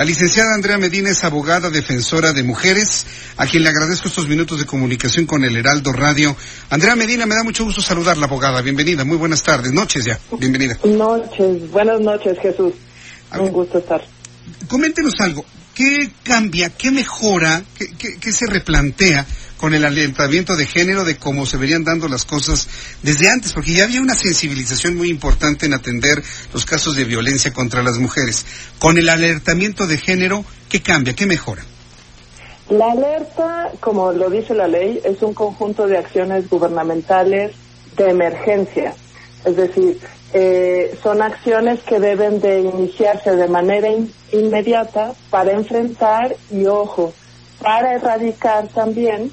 La licenciada Andrea Medina es abogada defensora de mujeres, a quien le agradezco estos minutos de comunicación con el Heraldo Radio. Andrea Medina, me da mucho gusto saludarla, abogada. Bienvenida, muy buenas tardes, noches ya. Bienvenida. Noches, buenas noches, Jesús. Un gusto estar. Coméntenos algo. ¿Qué cambia, qué mejora, qué, qué, qué se replantea con el alentamiento de género de cómo se venían dando las cosas desde antes, porque ya había una sensibilización muy importante en atender los casos de violencia contra las mujeres. Con el alertamiento de género, ¿qué cambia, qué mejora? La alerta, como lo dice la ley, es un conjunto de acciones gubernamentales de emergencia. Es decir, eh, son acciones que deben de iniciarse de manera in inmediata para enfrentar y, ojo, para erradicar también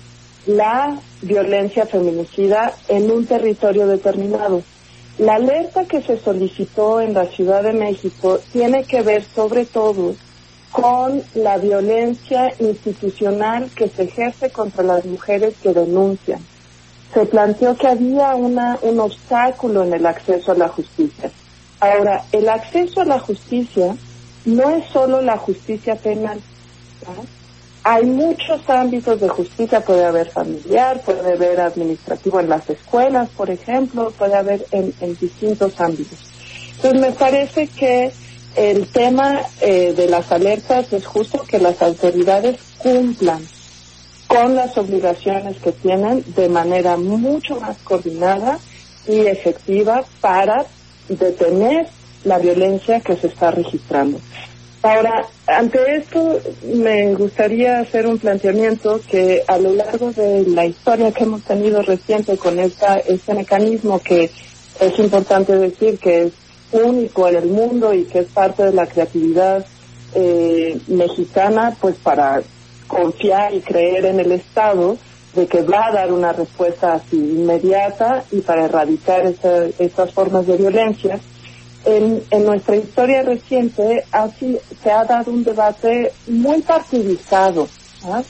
la violencia feminicida en un territorio determinado. La alerta que se solicitó en la Ciudad de México tiene que ver sobre todo con la violencia institucional que se ejerce contra las mujeres que denuncian. Se planteó que había una, un obstáculo en el acceso a la justicia. Ahora, el acceso a la justicia no es solo la justicia penal. Hay muchos ámbitos de justicia, puede haber familiar, puede haber administrativo en las escuelas, por ejemplo, puede haber en, distintos ámbitos. Entonces me parece que el tema eh, de las alertas es justo que las autoridades cumplan con las obligaciones que tienen de manera mucho más coordinada y efectiva para detener la violencia que se está registrando. Ahora, ante esto me gustaría hacer un planteamiento que a lo largo de la historia que hemos tenido reciente con esta, este mecanismo que es importante decir que es único en el mundo y que es parte de la creatividad eh, mexicana, pues para confiar y creer en el Estado de que va a dar una respuesta así inmediata y para erradicar esta, estas formas de violencia en, en, nuestra historia reciente así se ha dado un debate muy partidizado ¿ah?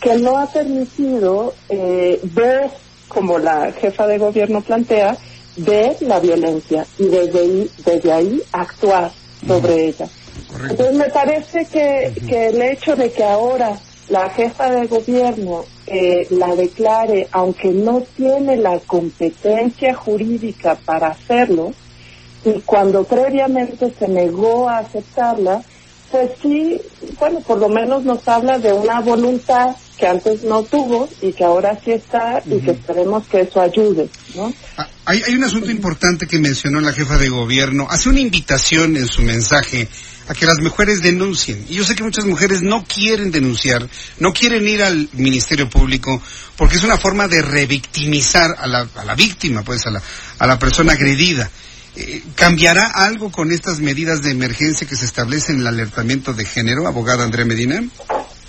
que no ha permitido eh, ver, como la jefa de gobierno plantea, ver la violencia y desde ahí, desde ahí actuar sobre uh -huh. ella. Correcto. Entonces me parece que, uh -huh. que el hecho de que ahora la jefa de gobierno eh, la declare, aunque no tiene la competencia jurídica para hacerlo, y cuando previamente se negó a aceptarla, pues sí, bueno, por lo menos nos habla de una voluntad que antes no tuvo y que ahora sí está y uh -huh. que esperemos que eso ayude, ¿no? Ah, hay, hay un asunto importante que mencionó la jefa de gobierno. Hace una invitación en su mensaje a que las mujeres denuncien. Y yo sé que muchas mujeres no quieren denunciar, no quieren ir al Ministerio Público, porque es una forma de revictimizar a la, a la víctima, pues a la, a la persona agredida. Eh, ¿Cambiará algo con estas medidas de emergencia que se establecen en el alertamiento de género, abogada Andrea Medina?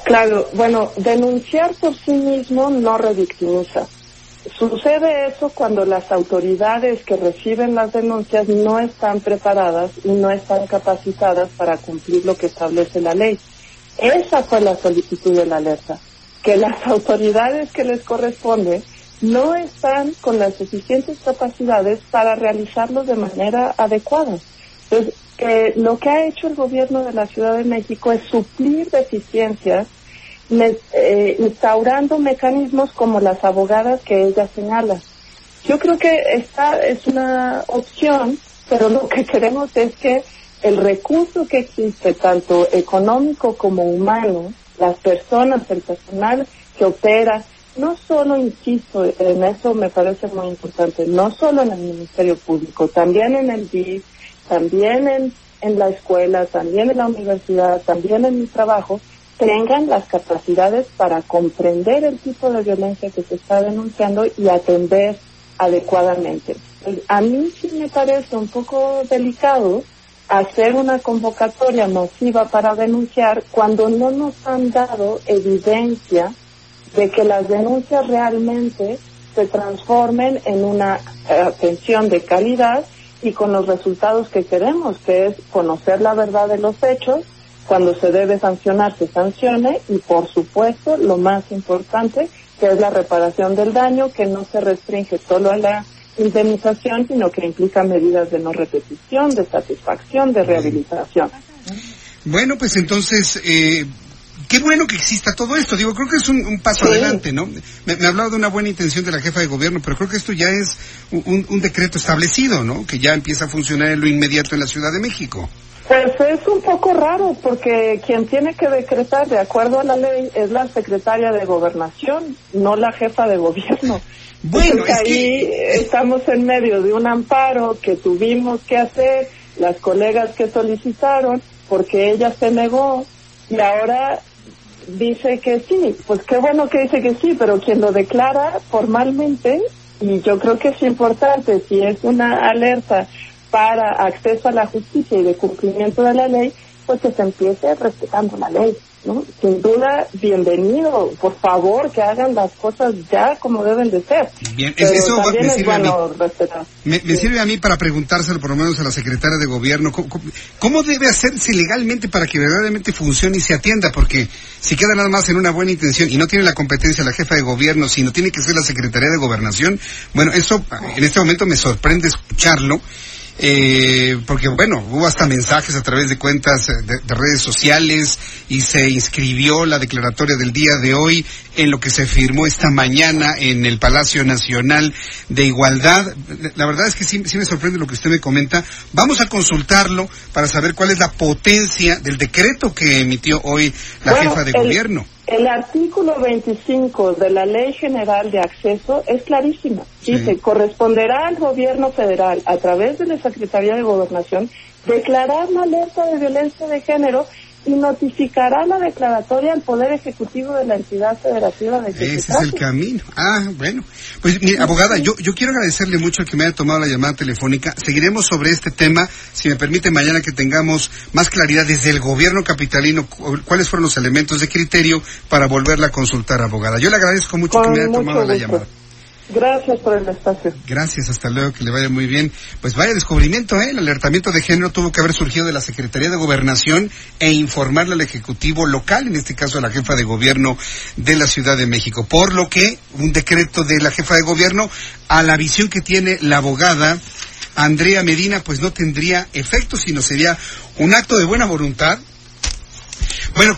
Claro, bueno, denunciar por sí mismo no revictimiza. Sucede eso cuando las autoridades que reciben las denuncias no están preparadas y no están capacitadas para cumplir lo que establece la ley. Esa fue la solicitud de la alerta, que las autoridades que les corresponde no están con las suficientes capacidades para realizarlo de manera adecuada. Entonces, lo que ha hecho el gobierno de la Ciudad de México es suplir deficiencias eh, instaurando mecanismos como las abogadas que ella señala. Yo creo que esta es una opción, pero lo que queremos es que el recurso que existe, tanto económico como humano, las personas, el personal que opera, no solo, insisto, en eso me parece muy importante, no solo en el Ministerio Público, también en el DIF, también en, en la escuela, también en la universidad, también en mi trabajo, tengan las capacidades para comprender el tipo de violencia que se está denunciando y atender adecuadamente. A mí sí me parece un poco delicado hacer una convocatoria masiva para denunciar cuando no nos han dado evidencia de que las denuncias realmente se transformen en una eh, atención de calidad y con los resultados que queremos, que es conocer la verdad de los hechos, cuando se debe sancionar se sancione y por supuesto lo más importante que es la reparación del daño que no se restringe solo a la indemnización sino que implica medidas de no repetición, de satisfacción, de rehabilitación. Bueno, pues entonces eh, qué bueno que exista todo esto. Digo, creo que es un, paso adelante, ¿no? Me, ha hablado de una buena intención de la jefa de gobierno, pero creo que esto ya es un, decreto establecido, ¿no? Que ya empieza a funcionar en lo inmediato en la Ciudad de México. Pues es un poco raro porque quien tiene que decretar de acuerdo a la ley es la secretaria de gobernación, no la jefa de gobierno. Bueno, es ahí estamos en medio de un amparo que tuvimos que hacer, las colegas que solicitaron, porque ella se negó y ahora dice que sí, pues qué bueno que dice que sí, pero quien lo declara formalmente, y yo creo que es importante, si es una alerta para acceso a la justicia y de cumplimiento de la ley, pues que se empiece respetando la ley. ¿no? Sin duda, bienvenido. Por favor, que hagan las cosas ya como deben de ser. Bien, eso me sirve, a mí. Me, sirve a mí para preguntárselo por lo menos a la secretaria de gobierno. ¿Cómo, debe hacerse legalmente para que verdaderamente funcione y se atienda? Porque si queda nada más en una buena intención y no tiene la competencia la jefa de gobierno, sino tiene que ser la secretaría de gobernación, bueno, eso en este momento me sorprende escucharlo eh, porque bueno, hubo hasta mensajes a través de cuentas eh, de, redes sociales y se inscribió la declaratoria del día de hoy en lo que se firmó esta mañana en el Palacio Nacional de Igualdad. La verdad es que sí, me sorprende lo que usted me comenta. Vamos a consultarlo para saber cuál es la potencia del decreto que emitió hoy la jefa de gobierno. El artículo 25 de la Ley General de Acceso es clarísima. Dice, corresponderá al gobierno federal, a través de la Secretaría de Gobernación, declarar la alerta de violencia de género y notificará la declaratoria al Poder Ejecutivo de la entidad federativa de Ese es el camino. Ah, bueno. Pues, mi abogada, yo, yo quiero agradecerle mucho que me haya tomado la llamada telefónica. Seguiremos sobre este tema, si me permite, mañana que tengamos más claridad desde el gobierno capitalino, cuáles fueron los elementos de criterio para volverla a consultar, abogada. Yo le agradezco mucho que me haya tomado la llamada. Gracias por el espacio. Gracias, hasta luego, que le vaya muy bien. Pues vaya descubrimiento, ¿eh? El alertamiento de género tuvo que haber surgido de la Secretaría de Gobernación e informarle al Ejecutivo local, en este caso a la jefa de gobierno de la Ciudad de México. Por lo que un decreto de la jefa de gobierno, a la visión que tiene la abogada Andrea Medina, pues no tendría efecto, sino sería un acto de buena voluntad. Bueno,